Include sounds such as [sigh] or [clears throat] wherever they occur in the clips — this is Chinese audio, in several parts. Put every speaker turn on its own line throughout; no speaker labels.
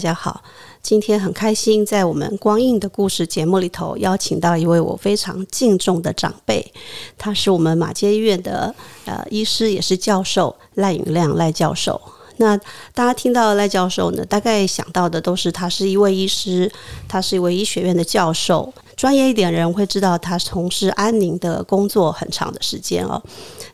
大家好，今天很开心在我们光印的故事节目里头邀请到一位我非常敬重的长辈，他是我们马街医院的呃医师，也是教授赖允亮赖教授。那大家听到赖教授呢，大概想到的都是他是一位医师，他是一位医学院的教授。专业一点人会知道他从事安宁的工作很长的时间哦。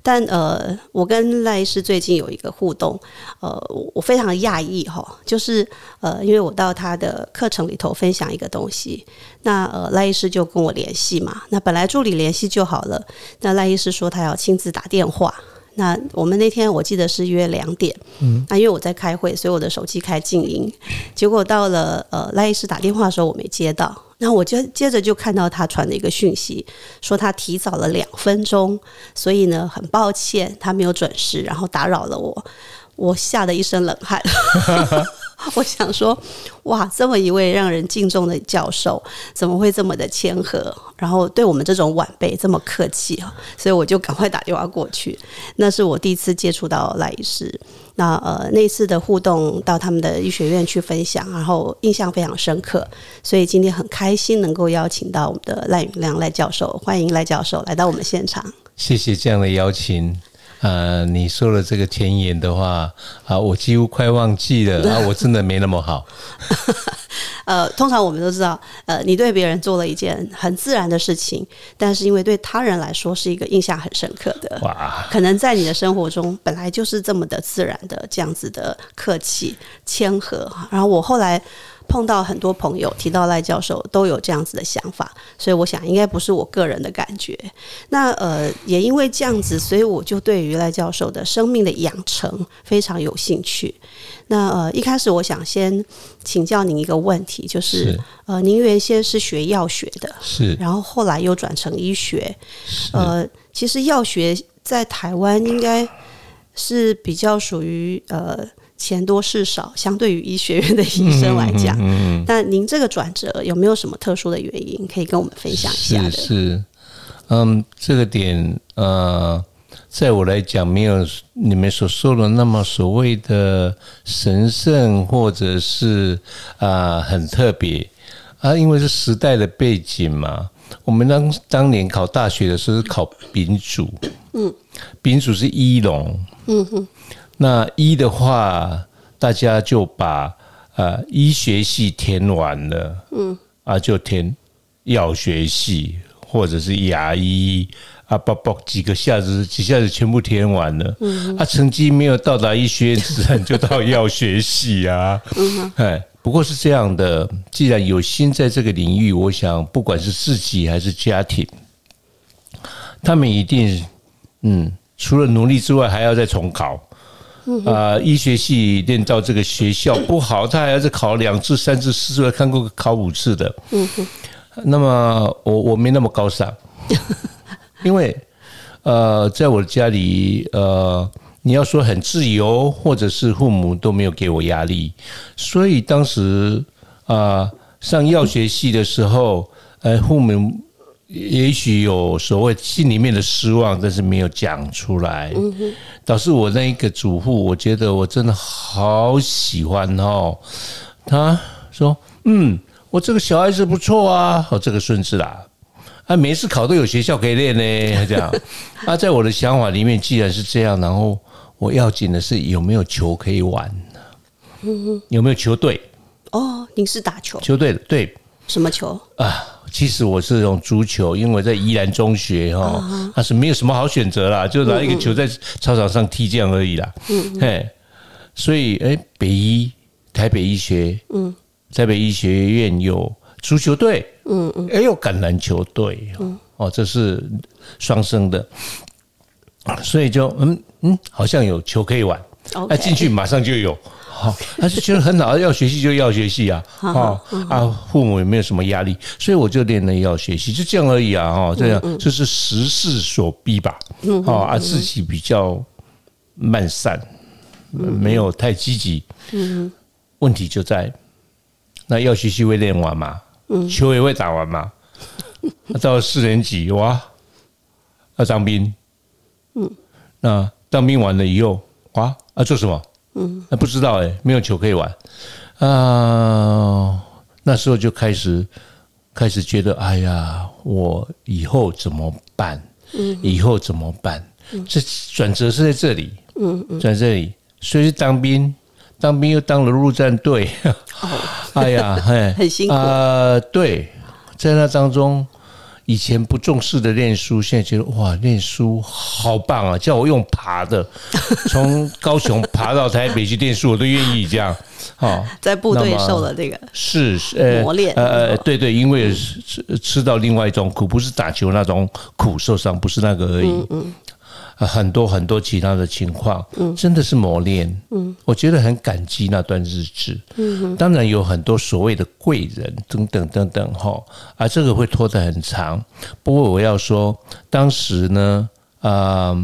但呃，我跟赖医师最近有一个互动，呃，我非常讶异哈，就是呃，因为我到他的课程里头分享一个东西，那呃赖医师就跟我联系嘛。那本来助理联系就好了，那赖医师说他要亲自打电话。那我们那天我记得是约两点，嗯，那因为我在开会，所以我的手机开静音。结果到了呃赖医师打电话的时候，我没接到。那我就接着就看到他传的一个讯息，说他提早了两分钟，所以呢很抱歉他没有准时，然后打扰了我，我吓得一身冷汗。[laughs] [laughs] 我想说，哇，这么一位让人敬重的教授，怎么会这么的谦和？然后对我们这种晚辈这么客气啊？所以我就赶快打电话过去。那是我第一次接触到赖医师。那呃，那次的互动到他们的医学院去分享，然后印象非常深刻。所以今天很开心能够邀请到我们的赖允亮赖教授，欢迎赖教授来到我们现场。
谢谢这样的邀请。呃，你说了这个前言的话啊，我几乎快忘记了 [laughs] 啊，我真的没那么好。[laughs]
呃，通常我们都知道，呃，你对别人做了一件很自然的事情，但是因为对他人来说是一个印象很深刻的，哇，可能在你的生活中本来就是这么的自然的这样子的客气谦和，然后我后来。碰到很多朋友提到赖教授都有这样子的想法，所以我想应该不是我个人的感觉。那呃，也因为这样子，所以我就对于赖教授的生命的养成非常有兴趣。那呃，一开始我想先请教您一个问题，就是呃，您原先是学药学的，
是，
然后后来又转成医学，呃，其实药学在台湾应该是比较属于呃。钱多事少，相对于医学院的医生来讲，那您这个转折有没有什么特殊的原因可以跟我们分享一下
的？是，嗯，这个点呃，在我来讲，没有你们所说的那么所谓的神圣，或者是啊很特别啊，因为是时代的背景嘛。我们当当年考大学的时候是考丙组，嗯，丙组是医龙，嗯哼。那医的话，大家就把呃医学系填完了，嗯，啊就填药学系或者是牙医啊，不不几个下子几下子全部填完了，嗯，啊成绩没有到达医学院，自然就到药学系啊，嗯，哎，不过是这样的，既然有心在这个领域，我想不管是自己还是家庭，他们一定嗯，除了努力之外，还要再重考。啊，医学系念到这个学校不好，他还要再考两次、三次、四次，看过考五次的。那么我我没那么高尚，[laughs] 因为呃，在我的家里，呃，你要说很自由，或者是父母都没有给我压力，所以当时啊，上药学系的时候，呃，父母。也许有所谓心里面的失望，但是没有讲出来，导致我那一个主妇，我觉得我真的好喜欢哦。他说：“嗯，我这个小孩子不错啊，我这个孙子啦，啊，每次考都有学校可以练呢。”这样，[laughs] 啊，在我的想法里面，既然是这样，然后我要紧的是有没有球可以玩。有没有球队？
哦，您是打球。
球队的，对，
什么球啊？
其实我是用足球，因为在宜兰中学哈，那是没有什么好选择啦，就拿一个球在操场上踢这样而已啦。嗯，嘿，所以哎，北医台北医学，嗯，台北医学院有足球队，嗯嗯，哎有橄榄球队，哦，这是双生的，所以就嗯嗯，好像有球可以玩。那进去马上就有。好，他就觉得很好，要学习就要学习啊，哦啊，父母也没有什么压力，所以我就练了要学习，就这样而已啊，哈，这样就是时势所逼吧，哦啊，自己比较慢散，没有太积极，问题就在那要学习会练完嘛，球也会打完嘛，那到了四年级哇，要当兵，嗯，那当兵完了以后哇，要做什么？嗯，那不知道哎，没有球可以玩啊。那时候就开始开始觉得，哎呀，我以后怎么办？嗯，以后怎么办？这转折是在这里，嗯嗯，在这里，所以当兵，当兵又当了陆战队，哎呀，嘿，[laughs]
很辛苦
啊。对，在那当中。以前不重视的念书，现在觉得哇，念书好棒啊！叫我用爬的，从高雄爬到台北去念书，我都愿意这样。[laughs] 哦，
在部队受了这个
是呃
磨练，
呃对对，因为吃吃到另外一种苦，不是打球那种苦，受伤不是那个而已。嗯嗯。很多很多其他的情况，嗯，真的是磨练，嗯，我觉得很感激那段日子，嗯，当然有很多所谓的贵人等等等等哈，啊，这个会拖得很长。不过我要说，当时呢，啊，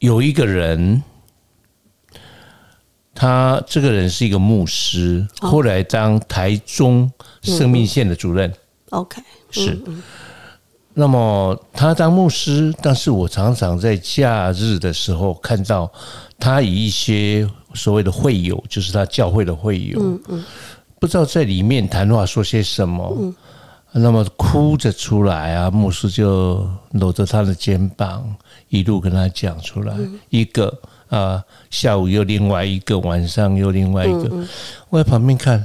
有一个人，他这个人是一个牧师，后来当台中生命线的主任
，OK，
是。那么他当牧师，但是我常常在假日的时候看到他以一些所谓的会友，就是他教会的会友，嗯嗯，不知道在里面谈话说些什么，嗯，那么哭着出来啊，牧师就搂着他的肩膀，一路跟他讲出来，一个啊，下午又另外一个，晚上又另外一个，我在旁边看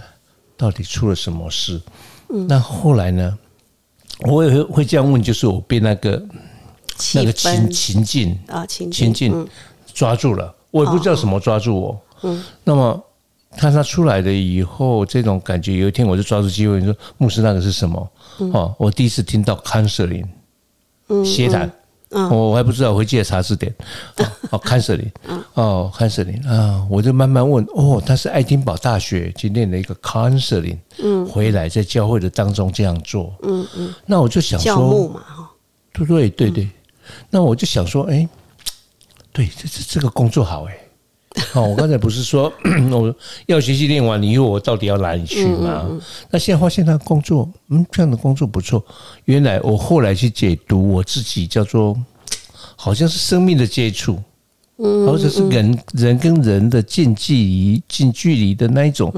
到底出了什么事，那后来呢？我也会会这样问，就是我被那个那个情情境
啊情
情境抓住了，我也不知道什么抓住我。嗯，那么看他出来了以后，这种感觉，有一天我就抓住机会说：“牧师，那个是什么？”哦，我第一次听到 “counseling”，嗯，协谈。我我还不知道，我会记得查字典。[laughs] 哦，counseling，哦，counseling 啊，我就慢慢问。哦，他是爱丁堡大学去念了一个 counseling，嗯，回来在教会的当中这样做，嗯嗯。那我就想说，教
牧嘛，哈，
对对对对。那我就想说，哎，对，这这这个工作好哎。哦，我刚才不是说我要学习练完以后，我到底要哪里去吗？那现在发现他工作，嗯，这样的工作不错。原来我后来去解读我自己，叫做好像是生命的接触，嗯，或者是人人跟人的近距离、近距离的那一种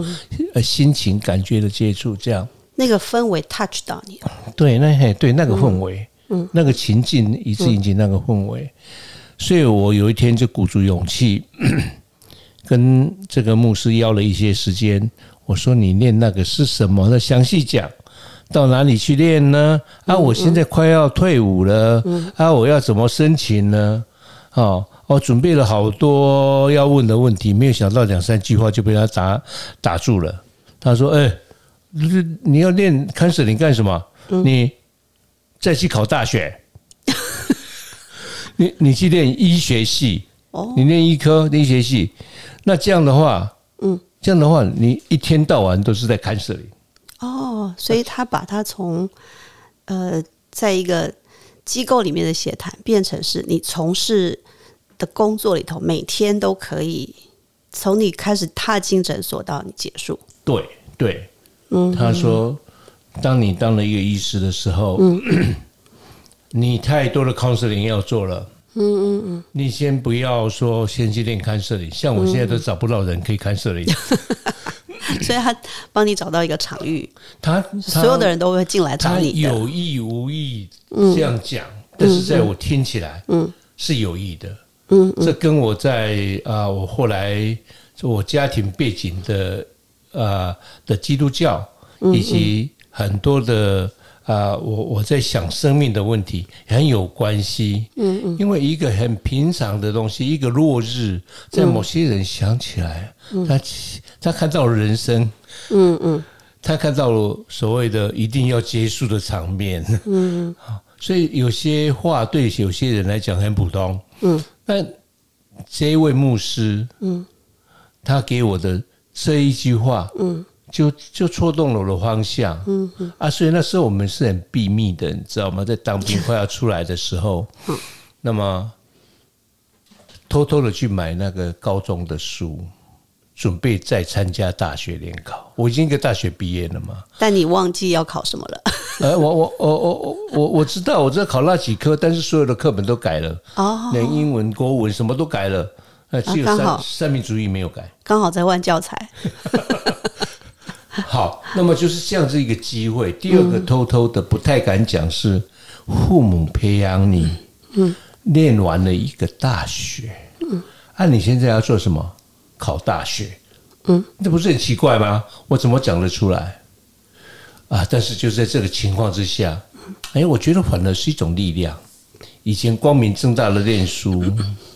呃心情感觉的接触，这样
那个氛围 touch 到你了。
对，那嘿，对那个氛围，嗯，那个情境一次引起那个氛围，所以我有一天就鼓足勇气。跟这个牧师要了一些时间，我说你练那个是什么？那详细讲，到哪里去练呢？啊，我现在快要退伍了，啊，我要怎么申请呢？哦，我准备了好多要问的问题，没有想到两三句话就被他打打住了。他说：“哎，你要练看守你干什么？你再去考大学，[laughs] 你你去练医学系，你念医科医学系。”那这样的话，嗯，这样的话，你一天到晚都是在看摄影。
哦，所以他把他从呃，在一个机构里面的协谈，变成是你从事的工作里头，每天都可以从你开始踏进诊所到你结束。
对对，嗯，他说，当你当了一个医师的时候，嗯，[clears throat] 你太多的 counseling 要做了。嗯嗯嗯，你先不要说先去练看摄影，像我现在都找不到人可以看摄影，[laughs]
所以他帮你找到一个场域，
他
所有的人都会进来找你，
有意无意这样讲，但是在我听起来，嗯，是有意的，嗯，这跟我在啊，我后来我家庭背景的啊的基督教以及很多的。啊，我我在想生命的问题很有关系，嗯嗯，因为一个很平常的东西，一个落日，在某些人想起来，他他看到了人生，嗯嗯，他看到了所谓的一定要结束的场面，嗯。[laughs] 嗯，所以有些话对有些人来讲很普通，嗯，但这一位牧师，嗯，他给我的这一句话，嗯，就就戳动了我的方向，嗯嗯啊，所以那时候我们是很秘密的，你知道吗？在当兵快要出来的时候，[laughs] 那么偷偷的去买那个高中的书，准备再参加大学联考。我已经一个大学毕业了嘛，
但你忘记要考什么了？
呃，我我我我我我知道，我知道考那几科，但是所有的课本都改了，
哦，
连英文、国文什么都改了，那，只有三三民主义没有改。
刚好在换教材。[laughs]
好，那么就是这样子一个机会。第二个偷偷的不太敢讲是父母培养你，嗯，念完了一个大学，嗯，啊，你现在要做什么？考大学，嗯，那不是很奇怪吗？我怎么讲得出来？啊，但是就在这个情况之下，哎，我觉得反而是一种力量。以前光明正大的念书，[laughs]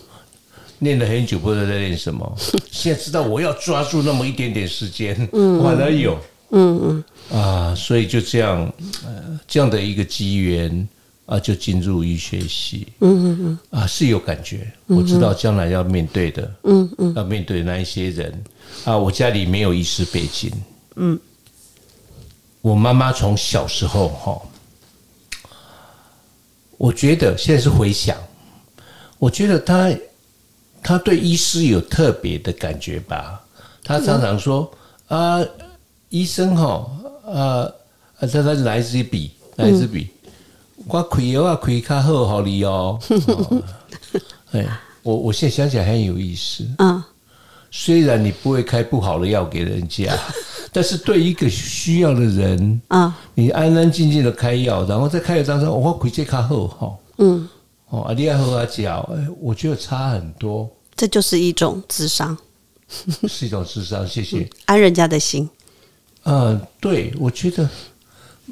念了很久，不知道在念什么。[laughs] 现在知道我要抓住那么一点点时间，反而有，嗯嗯。啊，所以就这样，呃，这样的一个机缘啊，就进入医学系，嗯嗯嗯，啊，是有感觉，我知道将来要面对的，嗯嗯，要面对那一些人。啊，我家里没有医师背景，嗯，我妈妈从小时候哈。我觉得现在是回想，我觉得他他对医师有特别的感觉吧。他常常说啊，医生哈啊，啊，他他拿一支笔，拿一支笔，我开药啊开较好，好你哦。哦哎，我我现在想起来很有意思。
嗯，
虽然你不会开不好的药给人家，[laughs] 但是对一个需要的人，
啊，
你安安静静的开药，然后在开药当中，哦我回这卡后哈，
嗯，
哦，啊，你要喝啊脚，哎，我觉得差很多，
这就是一种智商，[laughs]
是一种智商。谢谢。
安人家的心。
嗯，对，我觉得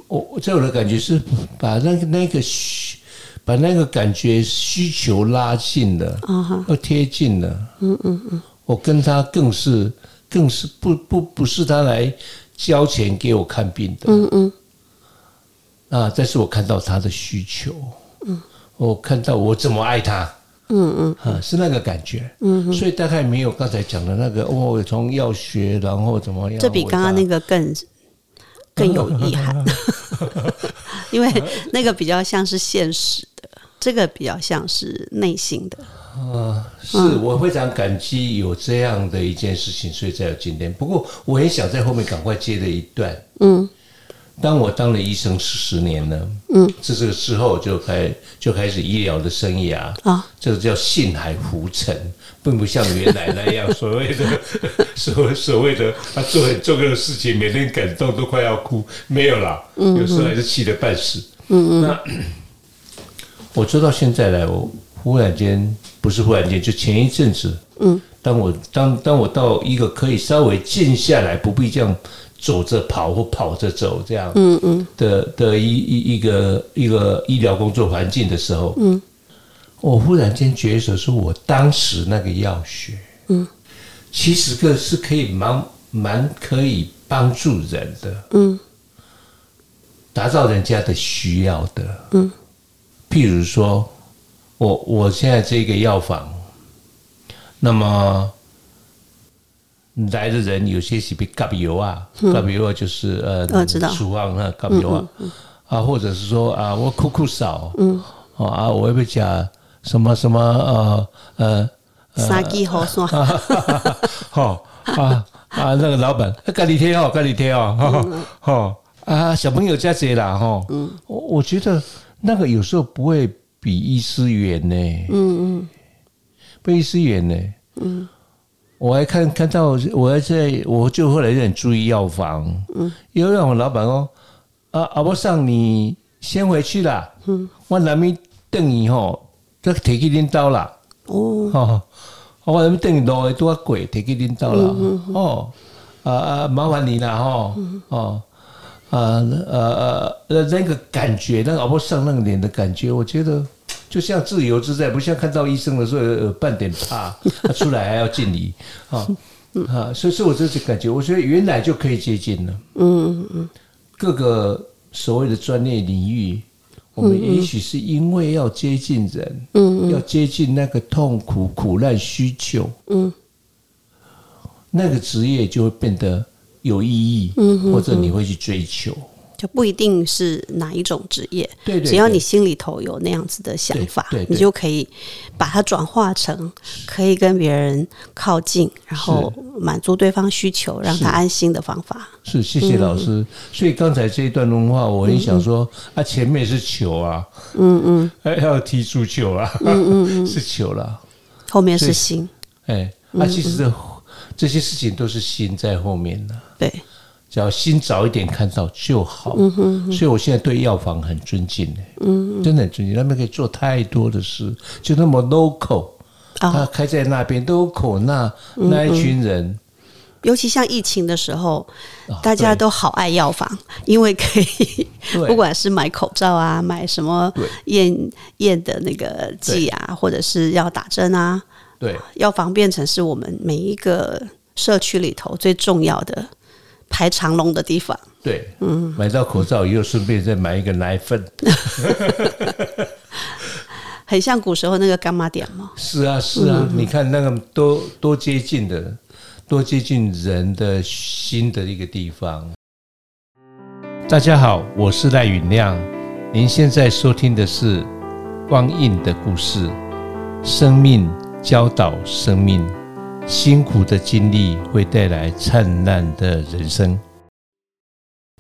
我我在我的感觉是把那个那个需，把那个感觉需求拉近了，
啊哈，
要贴近了。嗯嗯嗯，我跟他更是更是不不不是他来交钱给我看病的。
嗯嗯
啊，但是我看到他的需求，嗯，我看到我怎么爱他，
嗯嗯。
啊，是那个感觉，嗯，所以大概没有刚才讲的那个，哦，从药学，然后怎么样，
这比刚刚那个更更有意涵，[laughs] 因为那个比较像是现实的，这个比较像是内心的。
啊，是我非常感激有这样的一件事情，所以才有今天。不过我也想在后面赶快接了一段，
嗯
当我当了医生十年了，
嗯，
这这个之后就开就开始医疗的生涯。
啊，
这个叫信海浮沉，并不像原来那样所谓的 [laughs] 所所谓的他做很重要的事情，每天感动都快要哭，没有啦，有时候还是气得半死。嗯嗯，那 [clears throat] 我做到现在来，我忽然间不是忽然间，就前一阵子，嗯，当我当当我到一个可以稍微静下来，不必这样走着跑或跑着走这样，嗯嗯。的的一一一个一个医疗工作环境的时候，嗯，我忽然间觉得说，我当时那个药学，嗯，其实个是可以蛮蛮可以帮助人的，
嗯。
达到人家的需要的，嗯，譬如说，我我现在这个药房，那么来的人有些是被咖油啊，咖油啊就是呃，
嗯知道。
厨房那咖油啊，啊，或者是说啊，我哭哭少，嗯，啊，我要不讲什么什么呃呃，
三支好酸，
好 [laughs] 啊啊，那个老板，咖喱贴哦，咖喱贴哦，哈啊，小朋友加些啦哈，嗯，我我觉得那个有时候不会比医师远呢，
嗯嗯。
比医师远呢，嗯，我还看看到，我还在我就后来有点注意药房，嗯，又让我老板哦，啊阿伯上你先回去啦，嗯，我那边等你吼，这提去恁兜啦。
哦，
哦，我那边等你多会多贵，提去恁兜啦。哦，啊啊，麻烦你啦，吼，哦，啊呃呃，那个感觉，那个阿婆上那个脸的感觉，我觉得就像自由自在，不像看到医生的时候有半点怕，[laughs] 他出来还要敬礼啊啊，所以说我这次感觉，我觉得原来就可以接近了。
嗯嗯。
各个所谓的专业领域，我们也许是因为要接近人，嗯，要接近那个痛苦、苦难、需求，嗯，那个职业就会变得有意义，嗯，或者你会去追求。
就不一定是哪一种职业，
对对
只要你心里头有那样子的想法，你就可以把它转化成可以跟别人靠近，然后满足对方需求，让他安心的方法。
是，谢谢老师。所以刚才这一段的话，我很想说，啊，前面是球啊，嗯嗯，还要踢足球啊，嗯嗯 [laughs] 是球啦，
后面是心，
哎，啊，其实这这些事情都是心在后面的，
对，
只要心早一点看到就好。所以我现在对药房很尊敬嗯，真的很尊敬，他们可以做太多的事，就那么 local，他
啊，
开在那边 local 那那一群人，
尤其像疫情的时候，
啊
大家都好爱药房，因为可以
对。[laughs]
不管是买口罩啊，买什么
对。
验验的那个剂啊，或者是要打针啊，
对。
药房变成是我们每一个社区里头最重要的排长龙的地方。
对，嗯，买到口罩以后，顺便再买一个奶粉。[laughs]
很像古时候那个干妈店嘛。
是啊，是啊，你看那个多多接近的，多接近人的心的一个地方。大家好，我是赖允亮，您现在收听的是《光印的故事》，生命教导生命，辛苦的经历会带来灿烂的人生。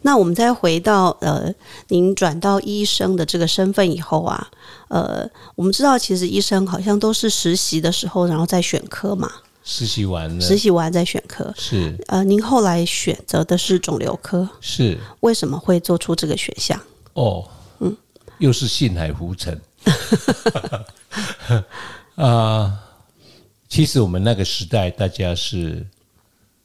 那我们再回到呃，您转到医生的这个身份以后啊，呃，我们知道其实医生好像都是实习的时候，然后再选科嘛，
实习完了，
实习完再选科。
是。
呃，您后来选择的是肿瘤科，
是。
为什么会做出这个选项？
哦，嗯，又是信海浮沉。[laughs] [laughs] 啊、其实我们那个时代，大家是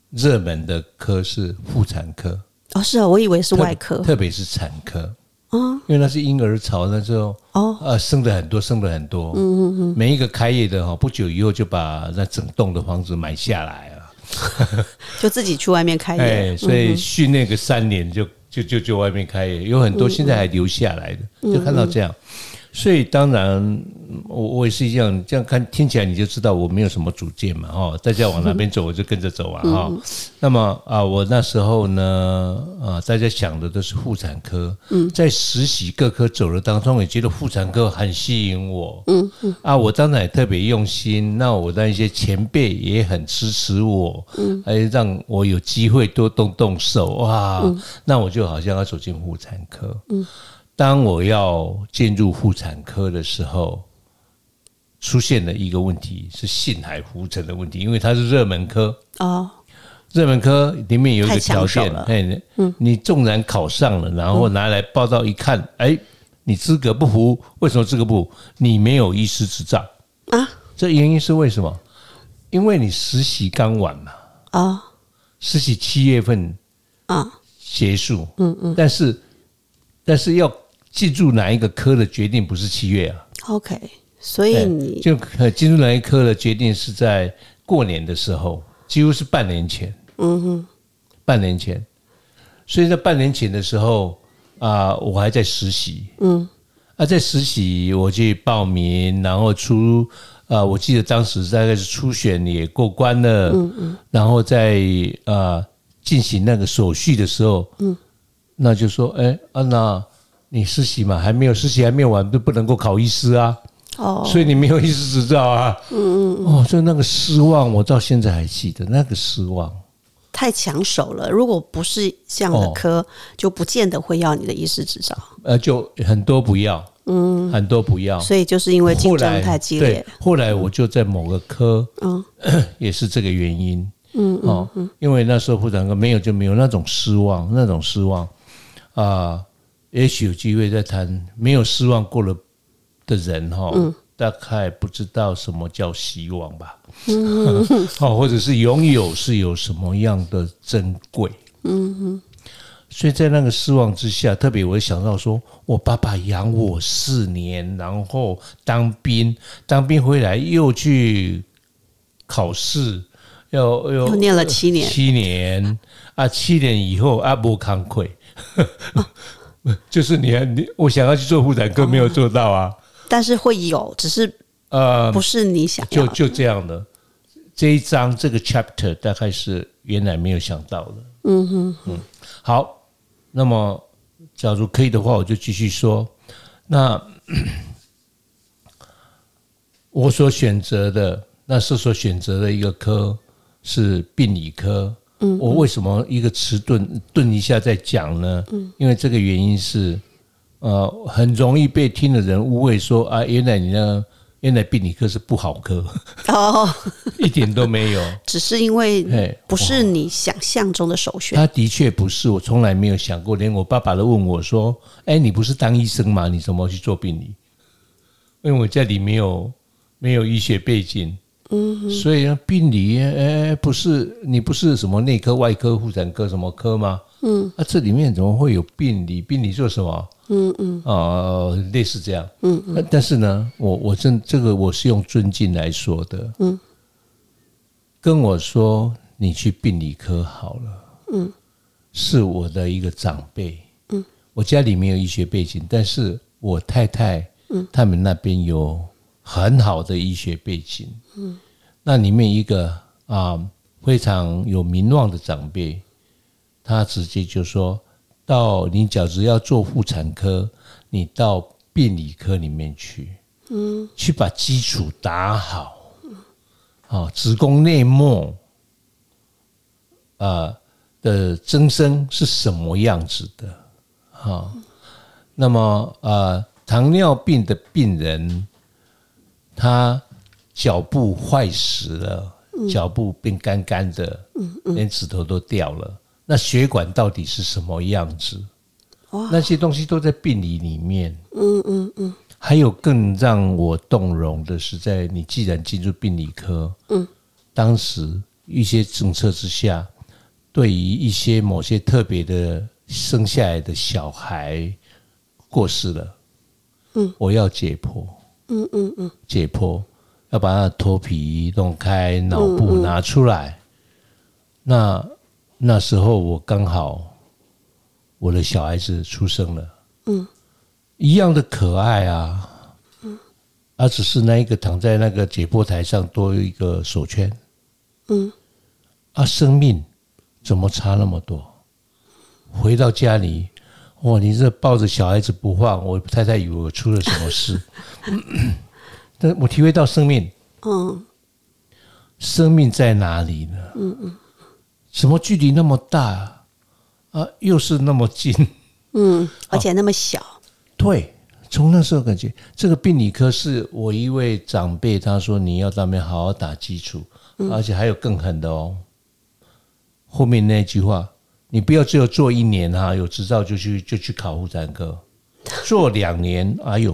热门的科是妇产科，
哦，是啊，我以为是外科。
特特别是产科，
哦。
因为那是婴儿潮，那时候
哦，
呃生的很多，生的很多，嗯嗯嗯，每一个开业的哈，不久以后就把那整栋的房子买下来了，[laughs]
就自己去外面开业。
哎，所以训练个三年就就就就外面开业，有很多现在还留下来的，就看到这样。所以当然，我我也是一样，这样看听起来你就知道我没有什么主见嘛，哦，大家往哪边走我就跟着走啊，[laughs] 哈、那么啊，我那时候呢，啊，大家想的都是妇产科，嗯，在实习各科走的当中，也觉得妇产科很吸引我，嗯嗯，啊，我当然也特别用心，那我的一些前辈也很支持我，嗯，还让我有机会多动动手，哇，那我就好像要走进妇产科，嗯。当我要进入妇产科的时候，出现了一个问题，是性海浮沉的问题，因为它是热门科。
哦，
热门科里面有一个条件哎，你纵然考上了，然后拿来报到一看，哎，你资格不符，为什么资格不符？你没有医师执照。
啊？
这原因是为什么？因为你实习刚完嘛，
哦，
实习七月份
啊，
结束，嗯嗯，但是但是要进入哪一个科的决定不是七月啊
，OK，所以
哎
你
就呃进入哪一科的决定是在过年的时候，几乎是半年前，嗯哼，半年前，所以在半年前的时候啊、我还在实习，嗯，啊，在实习我去报名，然后出啊、我记得当时大概是初选也过关了，嗯嗯，然后在啊进行那个手续的时候，嗯，那就说，哎，安娜。你实习嘛，还没有实习还没有完，都不能够考医师啊。
哦，
所以你没有医师执照啊。嗯嗯哦，就那个失望，我到现在还记得那个失望。
太抢手了。如果不是这样的
哦
科，就不见得会要你的医师执照。
呃，就很多不要，嗯，很多不要。
所以就是因为竞争太激烈
对，，后来我就在某个科，
嗯 [clears throat]
也是这个原因。嗯哦，因为那时候妇产科没有就没有那种失望，那种失望啊、也许有机会再谈。没有失望过了的人哈、大概不知道什么叫希望吧。[laughs] 哦，或者是拥有是有什么样的珍贵。嗯哼。所以在那个失望之下，特别我想到说，我爸爸养我四年，然后当兵，当兵回来又去考试，又又
又念了七年
七年啊，七年以后啊，不惭愧，[laughs] [laughs] 就是你你我想要去做妇产科，没有做到啊。
但是会有，只是
呃，
不是你想。
就就这样的这一章这个 chapter 大概是原来没有想到的。
嗯哼，
嗯，好，那么假如可以的话，我就继续说。那我所选择的，那是所选择的一个科是病理科。嗯，我为什么一个迟钝顿一下再讲呢？嗯，因为这个原因是，呃，很容易被听的人误会说啊，原来你呢，原来病理科是不好科，
哦，[laughs]
一点都没有。[laughs]
只是因为
哎
不是你想象中的首选。
他的确不是，我从来没有想过，连我爸爸都问我说：“哎，你不是当医生吗？你怎么去做病理？”因为我家里没有没有医学背景，嗯，所以呢，病理哎，不是你不是什么内科、外科、妇产科什么科吗？嗯，啊，这里面怎么会有病理？病理做什么？嗯嗯，啊，类似这样，嗯嗯，但是呢，我我真这个我是用尊敬来说的，嗯，跟我说你去病理科好了。嗯。是我的一个长辈，嗯，我家里没有医学背景，但是我太太，嗯，他们那边有很好的医学背景，嗯，那里面一个啊非常有名望的长辈，他直接就说到你假如要做妇产科，你到病理科里面去，嗯，去把基础打好，好子宫内膜，啊。的增生是什么样子的？哈，那么呃，糖尿病的病人，他脚部坏死了，脚部变干干的，连指头都掉了。那血管到底是什么样子？那些东西都在病理里面。嗯嗯嗯。还有更让我动容的是，在你既然进入病理科，嗯，当时一些政策之下。对于一些某些特别的生下来的小孩过世了，嗯，我要解剖，嗯嗯嗯，解剖要把他的头皮弄开，脑部拿出来。那那时候我刚好我的小孩子出生了，嗯，一样的可爱啊，嗯，而只是那一个躺在那个解剖台上多一个手圈，嗯，啊，生命。怎么差那么多？回到家里，哇！你这抱着小孩子不放，我太太以为我出了什么事。[laughs] 但我体会到生命，嗯，生命在哪里呢？嗯嗯，什么距离那么大啊？又是那么近，
嗯，而且那么小。
对，从那时候感觉这个病理科是我一位长辈，他说你要那边好好打基础，而且还有更狠的哦。后面那句话，你不要只有做一年哈，有执照就去就去考妇产科，[laughs] 做两年，哎呦，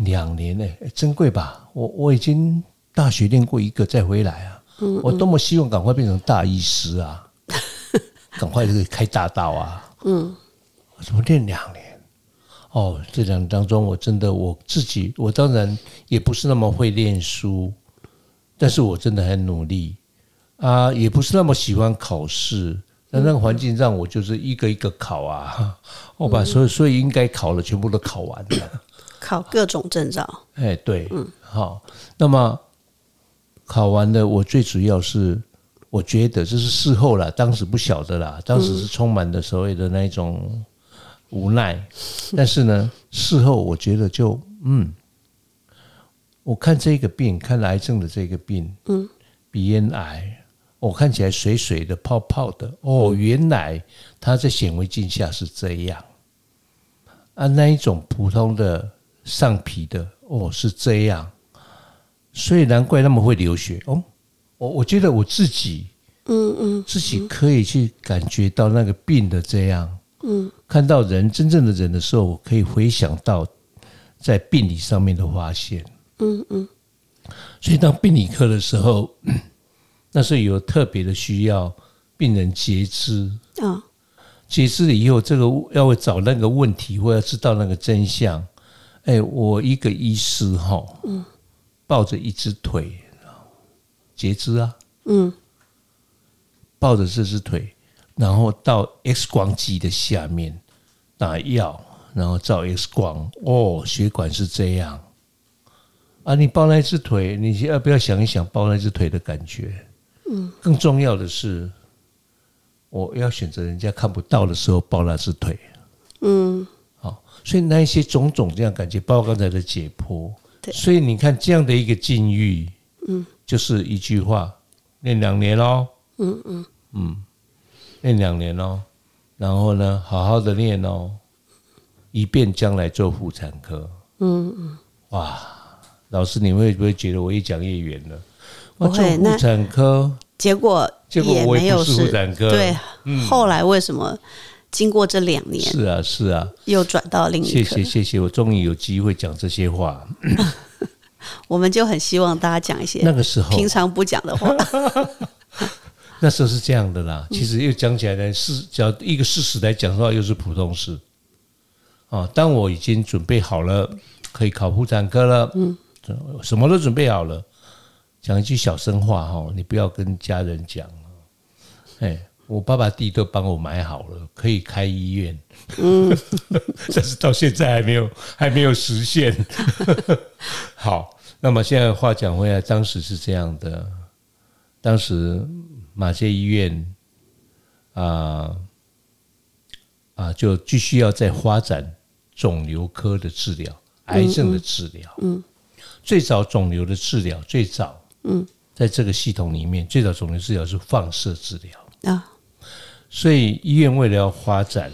两年呢，珍贵吧？我我已经大学练过一个再回来啊，我多么希望赶快变成大医师啊，[laughs] 赶快就可以开大道啊，嗯，怎么练两年？哦，这两年当中，我真的我自己，我当然也不是那么会练书，但是我真的很努力。啊，也不是那么喜欢考试，但那个环境让我就是一个一个考啊，我把所有所以应该考的全部都考完了，
考各种证照。
哎，对，嗯，好，那么考完了，我最主要是我觉得这是事后了，当时不晓得啦，当时是充满的所谓的那种无奈，但是呢，事后我觉得就嗯，我看这个病，看癌症的这个病，嗯，鼻咽癌。我看起来水水的、泡泡的，哦，原来它在显微镜下是这样。啊，那一种普通的上皮的，哦，是这样，所以难怪他们会流血。哦，我我觉得我自己，嗯嗯，自己可以去感觉到那个病的这样，嗯，看到人真正的人的时候，我可以回想到在病理上面的发现，嗯嗯，所以当病理科的时候。[clears throat] 那是有特别的需要，病人截肢。啊，截肢了以后，这个要找那个问题，或要知道那个真相。哎，我一个医师哈，嗯，抱着一只腿，截肢啊，嗯，抱着这只腿，然后到 X 光机的下面打药，然后照 X 光，哦，血管是这样。啊，你抱那只腿，你要不要想一想抱那只腿的感觉？嗯，更重要的是，我要选择人家看不到的时候抱那只腿。嗯，好，所以那一些种种这样感觉，包括刚才的解剖，
对。
所以你看这样的一个境遇，嗯，就是一句话，练两年哦，嗯嗯。嗯，练两年哦，然后呢，好好的练哦，以便将来做妇产科。嗯嗯，哇，老师，你会不会觉得我越讲越远了？我做妇产科，
结果
结果
没有是
妇产科，
对，后来为什么经过这两年
是啊是啊，
又转到另一
谢
科？
谢谢谢，我终于有机会讲这些话。[laughs]
我们就很希望大家讲一些
那个时候，
平常不讲的话。[laughs]
那时候是这样的啦。
嗯
其实又讲起来呢，是讲一个事实来讲的话，又是普通事。啊，当我已经准备好了，可以考妇产科了，嗯，什么都准备好了。讲一句小声话哈，你不要跟家人讲哎，我爸爸弟都帮我买好了，可以开医院。嗯，[laughs] 但是到现在还没有还没有实现。[laughs] 好，那么现在话讲回来，当时是这样的，当时马街医院啊啊，就继续要再发展肿瘤科的治疗，癌症的治疗。嗯，最早肿瘤的治疗，最早嗯，在这个系统里面，最早肿瘤治疗是放射治疗。
啊，
所以医院为了要发展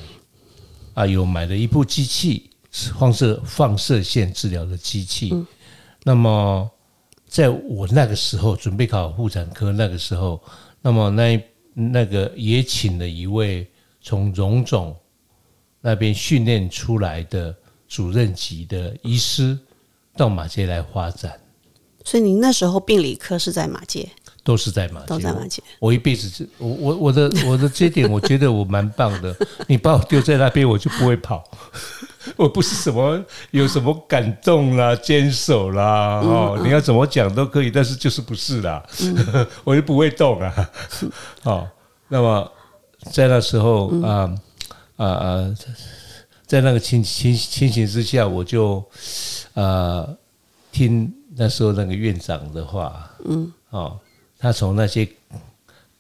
啊，有买了一部机器，放射放射线治疗的机器。那么在我那个时候准备考妇产科那个时候，那么那那个也请了一位从荣总那边训练出来的主任级的医师到马街来发展，
所以您那时候病理科是在马街，
都是在马街。
都在马街。
我一辈子，我我我的我的这点，我觉得我蛮棒的。[laughs] 你把我丢在那边，我就不会跑。我不是什么有什么感动啦、坚守啦，哦，你要怎么讲都可以，但是就是不是啦，[laughs] 我就不会动啊。[laughs] 哦，那么在那时候啊啊啊，在那个情情情形之下，我就呃听那时候那个院长的话，嗯，哦，他从那些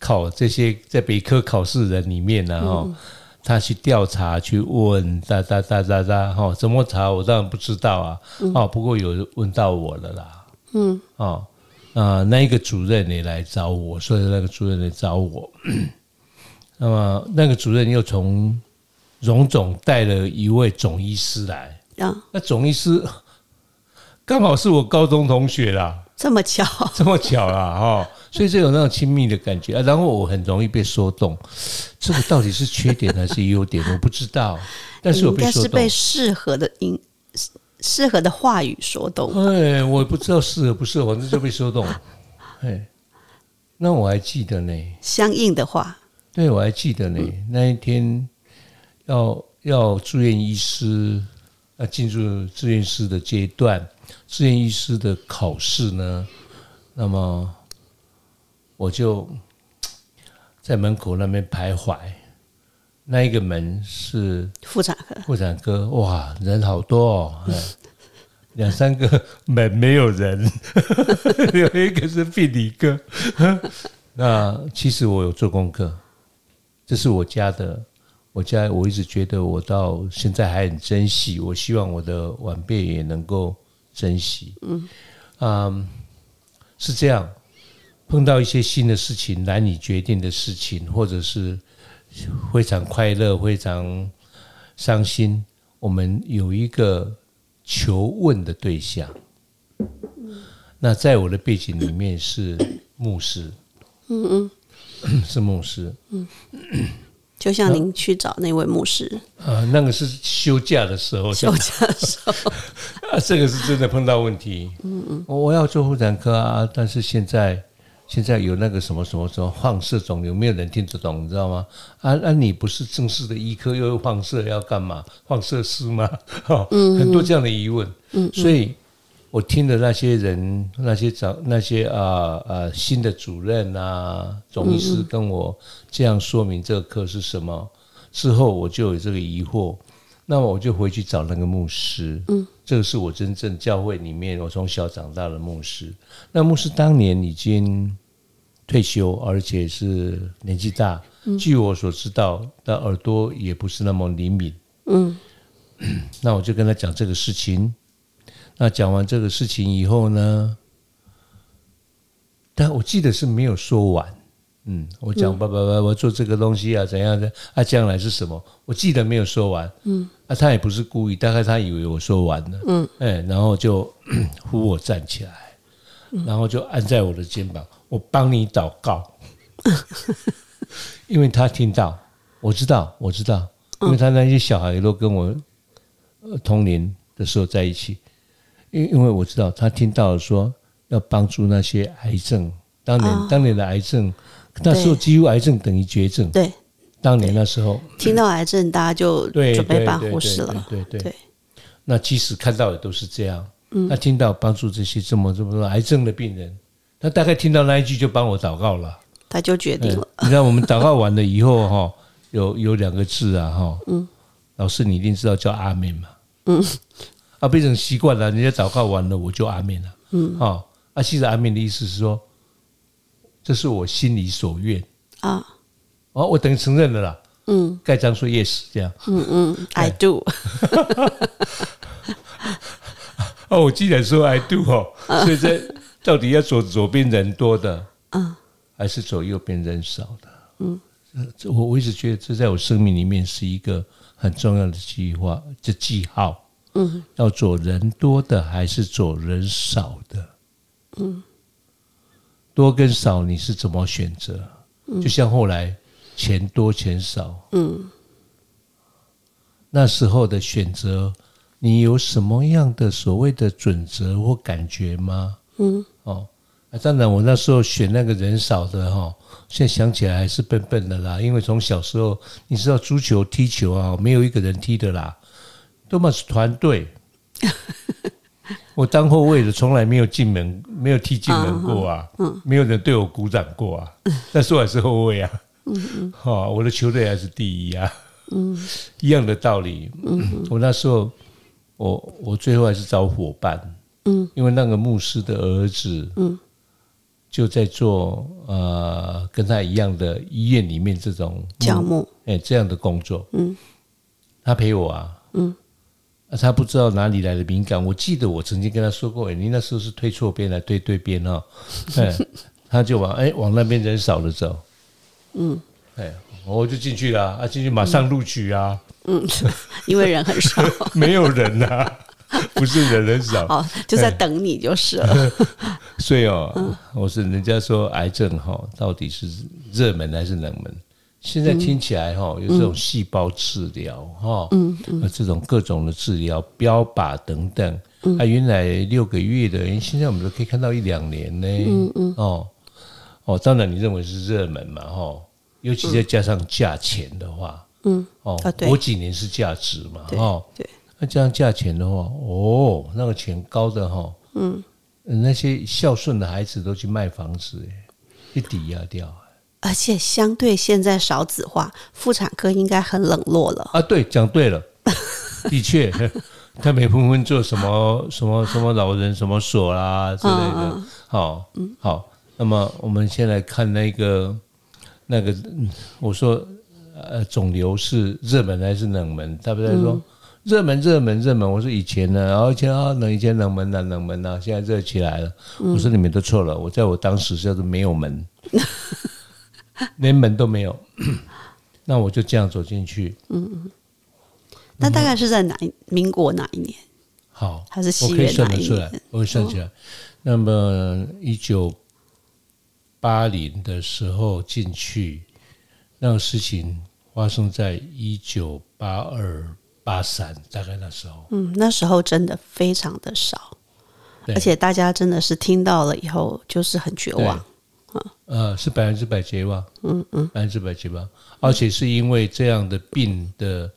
考这些在北科考试人里面呢，哈、他去调查去问哒哒哒哒哒，哈，怎么查我当然不知道啊，哦，不过有问到我了啦，嗯，哦，啊，那一个主任也来找我，所以那个主任来找我，[clears throat] 那么那个主任又从荣总带了一位总医师来，
啊，
那总医师 [laughs] 刚好是我高中同学啦。
这么巧，
这么巧啦，哈，所以这有那种亲密的感觉啊。然后我很容易被说动，这个到底是缺点还是优点，我不知道。但是我
应
被说动
该是被，适合的音适合的话语说动。
哎，我不知道适合不适合，反正就被说动。哎，那我还记得呢，
相应的话，
对我还记得呢。那一天要要住院医师要进入住院师的阶段，住院医师的考试呢，那么我就在门口那边徘徊。那一个门是
妇产科。
妇产科，哇，人好多哦，哎 [laughs] 两三个门没有人，[laughs] 有一个是病理科。[laughs] 那其实我有做功课，这是我家的，我家我一直觉得我到现在还很珍惜，我希望我的晚辈也能够珍惜。嗯是这样，碰到一些新的事情、难以决定的事情，或者是非常快乐、非常伤心，我们有一个求问的对象。那在我的背景里面是牧师，嗯嗯，是牧师，嗯。
就像您去找那位牧师。
啊，那个是休假的时候，
休假的时候，[laughs]
啊，这个是真的碰到问题。嗯嗯，我要做妇产科啊，但是现在现在有那个什么什么什么放射肿瘤，没有人听得懂，你知道吗？啊啊，你不是正式的医科，又有放射要干嘛？[laughs] 放射师吗？[laughs] 哦，很多这样的疑问。嗯，所以我听的那些人，那些长那些啊啊新的主任啊，总医师跟我这样说明这个课是什么之后，我就有这个疑惑。那么我就回去找那个牧师，嗯，这个是我真正教会里面我从小长大的牧师。那牧师当年已经退休，而且是年纪大，据我所知道，那耳朵也不是那么灵敏，嗯，[clears throat] 那我就跟他讲这个事情。那讲完这个事情以后呢，但我记得是没有说完。嗯，我讲爸爸爸，爸做这个东西啊，怎样的啊？将来是什么？我记得没有说完。嗯，啊，他也不是故意，大概他以为我说完了。嗯，哎，然后就 [clears throat] 呼我站起来，然后就按在我的肩膀，我帮你祷告。[laughs] 因为他听到，我知道，我知道，因为他那些小孩都跟我同年的时候在一起。因因为我知道他听到说要帮助那些癌症，当年当年的癌症。那时候几乎癌症等于绝症。
对，
当年那时候
听到癌症，大家就准备把护士了。
对对对。那即使看到的都是这样，他听到帮助这些这么这么多癌症的病人，他大概听到那一句就帮我祷告了。
他就决定了。
你看，我们祷告完了以后哈，有有两个字啊哈，嗯，老师你一定知道叫阿门嘛，嗯，啊变成习惯了，人家祷告完了我就阿门了，嗯，哈，啊其实阿门的意思是说。这是我心里所愿啊！哦，我等于承认了啦。嗯，盖章说 yes 这样。
嗯嗯，I do。[laughs]
哦，我既然说 I do 哦，所以在到底要走左边人多的，嗯，还是走右边人少的？嗯，这我我一直觉得这在我生命里面是一个很重要的计划，这记号。嗯，要走人多的还是走人少的？嗯。多跟少你是怎么选择？就像后来钱多钱少，嗯，那时候的选择，你有什么样的所谓的准则或感觉吗？嗯，哦，当然我那时候选那个人少的哈，现在想起来还是笨笨的啦，因为从小时候你知道足球踢球啊，没有一个人踢的啦，都嘛是团队。[laughs] 我当后卫的，从来没有进门，没有踢进门过啊！没有人对我鼓掌过啊！[laughs] 但是我还是后卫啊！[laughs] 哈，我的球队还是第一啊！一样的道理。[clears throat] 我那时候，我我最后还是找伙伴。嗯，因为那个牧师的儿子，嗯，就在做呃跟他一样的医院里面这种
项目，
哎，这样的工作。嗯，他陪我啊。嗯。他不知道哪里来的敏感。我记得我曾经跟他说过：“哎，你那时候是推错边来推对边哈。[laughs] ”哎，他就往哎往那边人少的走。嗯，哎，我就进去了啊，进去马上录取啊。
嗯，[laughs] 因为人很少，[laughs]
没有人呐，[laughs] 不是人人少，[laughs]
哦，就在等你就是了。[laughs]
所以哦，我是人家说癌症哈，到底是热门还是冷门？现在听起来哈，有这种细胞治疗哈，嗯嗯，这种各种的治疗标靶等等，啊，原来六个月的，现在我们都可以看到一两年呢，嗯嗯，哦哦，当然你认为是热门嘛哈，尤其再加上价钱的话，嗯。哦，我几年是价值嘛哈，对，那这样价钱的话，哦，那个钱高的哈，嗯，那些孝顺的孩子都去卖房子，哎，一抵押掉。
而且相对现在少子化，妇产科应该很冷落了
啊！对，讲对了，的确，[laughs] 他没纷纷做什么什么什么老人什么所啦之类的。好，嗯，好。那么我们先来看那个那个，我说呃，肿瘤是热门还是冷门？他不在说热门，热门，热门。我说以前呢，然后以前啊，冷以前冷门呢，冷门呢，现在热起来了。我说你们都错了，我在我当时叫做没有门。[laughs] 连门都没有，[laughs] 那我就这样走进去。嗯嗯，
那大概是在哪民国哪一年？
好，
还是
我可以算得出来，我会算起来。那么一九八零的时候进去，那个事情发生在一九八二八三，大概那时候。
嗯，那时候真的非常的少，而且大家真的是听到了以后就是很绝望。
呃，是百分之百绝望，嗯嗯，百分之百绝望，而且是因为这样的病的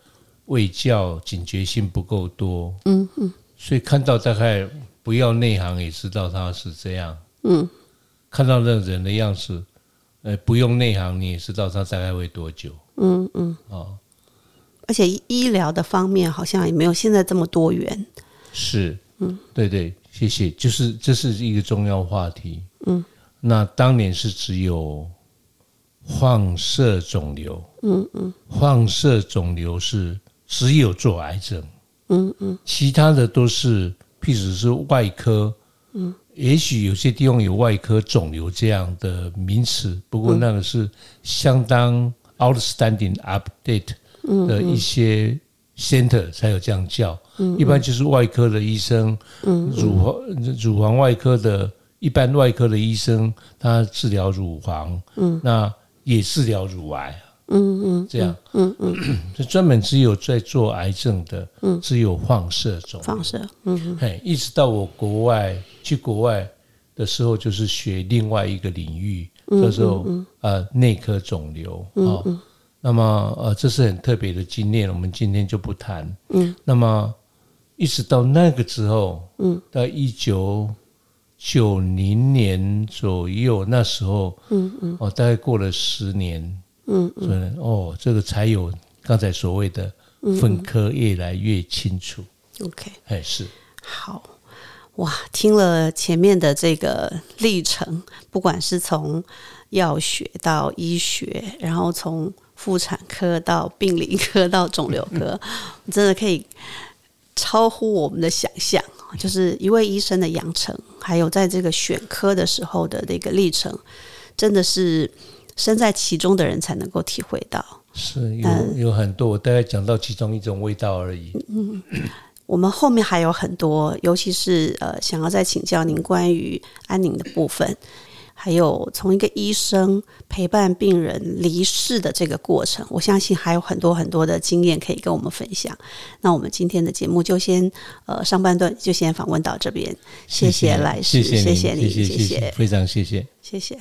卫教警觉性不够多，嗯嗯，所以看到大概不要内行也知道他是这样，嗯，看到那人的样子，呃，不用内行你也知道他大概会多久，嗯嗯，啊，
而且医疗的方面好像也没有现在这么多元。
是，嗯，对对，谢谢。就是这是一个重要话题。嗯，那当年是只有放射肿瘤。嗯嗯，放射肿瘤是只有做癌症。嗯嗯，其他的都是，譬如是外科。嗯，也许有些地方有外科肿瘤这样的名词，不过那个是相当 outstanding update 的一些 center 才有这样叫。嗯，一般就是外科的医生，嗯，乳房乳房外科的一般外科的医生，他治疗乳房，嗯，那也治疗乳癌。嗯嗯，这样，嗯嗯，就专门只有在做癌症的，嗯，只有放射肿
放射，嗯，
嘿，一直到我国外去国外的时候，就是学另外一个领域，叫做呃内科肿瘤啊。那么呃，这是很特别的经验，我们今天就不谈。嗯，那么一直到那个之后，嗯，到一九九零年左右，那时候，嗯嗯，哦，大概过了十年。嗯，所以哦，这个才有刚才所谓的分科越来越清楚。
OK，
哎是
好哇，听了前面的这个历程，不管是从药学到医学，然后从妇产科到病理科到肿瘤科，真的可以超乎我们的想象。就是一位医生的养成，还有在这个选科的时候的那个历程，真的是。身在其中的人才能够体会到，
是有有很多，我大概讲到其中一种味道而已。嗯，
我们后面还有很多，尤其是呃，想要再请教您关于安宁的部分，还有从一个医生陪伴病人离世的这个过程，我相信还有很多很多的经验可以跟我们分享。那我们今天的节目就先呃上半段就先访问到这边，谢谢来世，
谢
谢你，谢
谢，非常谢谢，
谢谢。